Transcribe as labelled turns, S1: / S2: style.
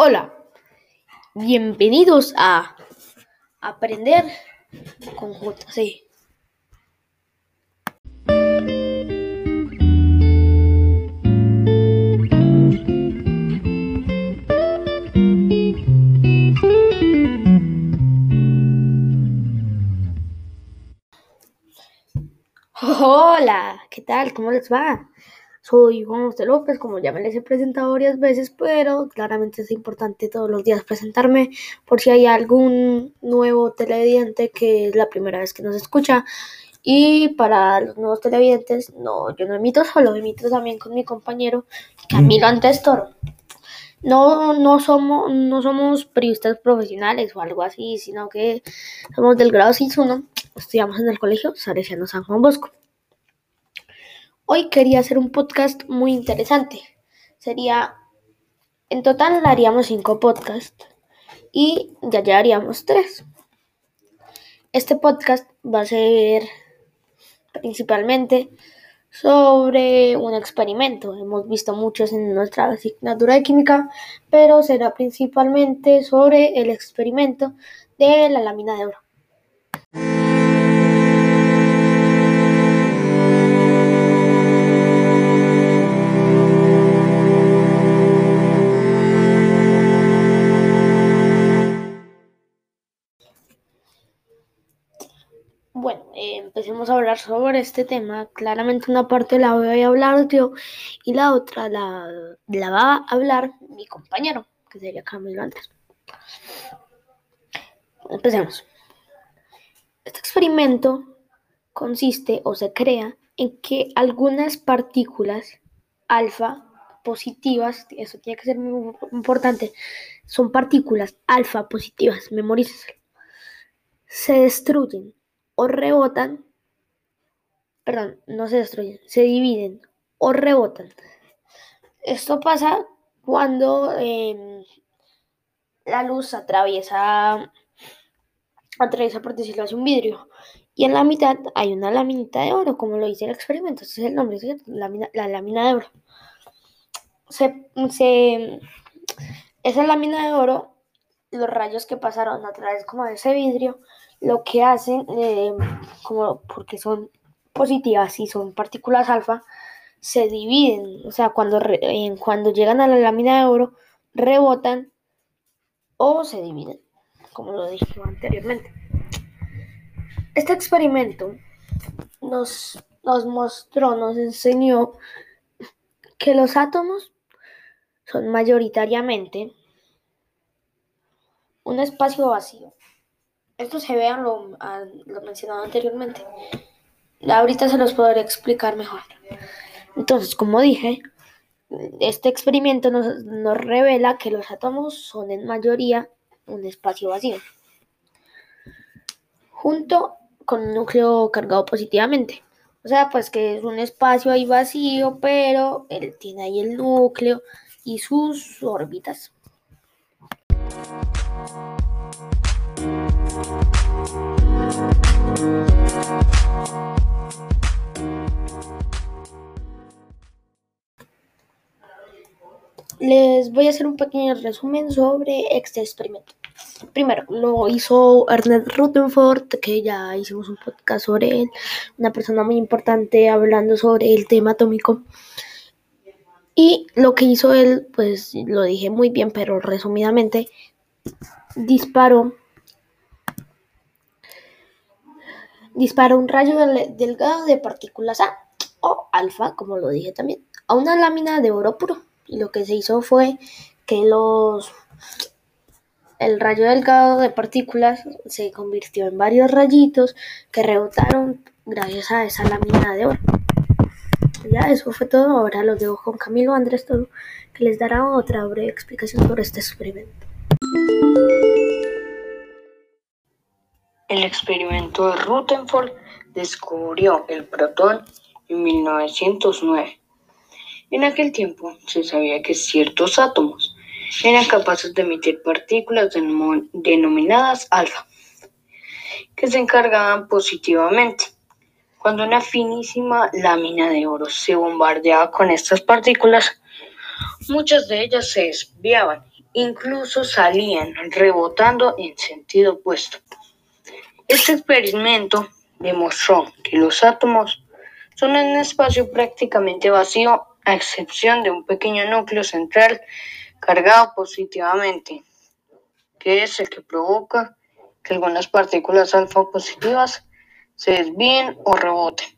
S1: Hola, bienvenidos a Aprender con JC. Hola, ¿qué tal? ¿Cómo les va? Soy Juan José López, como ya me les he presentado varias veces, pero claramente es importante todos los días presentarme por si hay algún nuevo televidente que es la primera vez que nos escucha. Y para los nuevos televidentes, no, yo no emito solo, emito también con mi compañero Camilo Antestor. No, no somos, no somos periodistas profesionales o algo así, sino que somos del grado 6-1, estudiamos en el colegio Salesiano San Juan Bosco. Hoy quería hacer un podcast muy interesante. Sería, en total haríamos cinco podcasts y ya llevaríamos tres. Este podcast va a ser principalmente sobre un experimento. Hemos visto muchos en nuestra asignatura de química, pero será principalmente sobre el experimento de la lámina de oro. Empecemos a hablar sobre este tema. Claramente una parte la voy a hablar yo y la otra la, la va a hablar mi compañero, que sería Camilo Andrés. Empecemos. Este experimento consiste o se crea en que algunas partículas alfa positivas, eso tiene que ser muy importante, son partículas alfa positivas, memorícenselo, se destruyen o rebotan, perdón, no se destruyen, se dividen o rebotan. Esto pasa cuando eh, la luz atraviesa, atraviesa, por decirlo así, un vidrio. Y en la mitad hay una lámina de oro, como lo dice el experimento. Ese es el nombre, la lámina de oro. Se, se, esa lámina de oro, los rayos que pasaron a través como de ese vidrio, lo que hacen, eh, como porque son positivas y son partículas alfa, se dividen, o sea, cuando, cuando llegan a la lámina de oro, rebotan o se dividen, como lo dije anteriormente. Este experimento nos, nos mostró, nos enseñó que los átomos son mayoritariamente un espacio vacío esto se vea lo, lo mencionado anteriormente. Ahorita se los podré explicar mejor. Entonces, como dije, este experimento nos, nos, revela que los átomos son en mayoría un espacio vacío, junto con un núcleo cargado positivamente. O sea, pues que es un espacio ahí vacío, pero él tiene ahí el núcleo y sus órbitas. Les voy a hacer un pequeño resumen sobre este experimento. Primero, lo hizo Ernest Rutherford, que ya hicimos un podcast sobre él, una persona muy importante hablando sobre el tema atómico. Y lo que hizo él, pues lo dije muy bien, pero resumidamente, disparó dispara un rayo delgado de partículas A o alfa, como lo dije también, a una lámina de oro puro. Lo que se hizo fue que los el rayo delgado de partículas se convirtió en varios rayitos que rebotaron gracias a esa lámina de oro. Ya, eso fue todo. Ahora lo dejo con Camilo Andrés Todo, que les dará otra breve explicación sobre este experimento.
S2: El experimento de Rutherford descubrió el protón en 1909. En aquel tiempo se sabía que ciertos átomos eran capaces de emitir partículas denominadas alfa, que se encargaban positivamente. Cuando una finísima lámina de oro se bombardeaba con estas partículas, muchas de ellas se desviaban incluso salían rebotando en sentido opuesto. Este experimento demostró que los átomos son un espacio prácticamente vacío a excepción de un pequeño núcleo central cargado positivamente, que es el que provoca que algunas partículas alfa positivas se desvíen o reboten.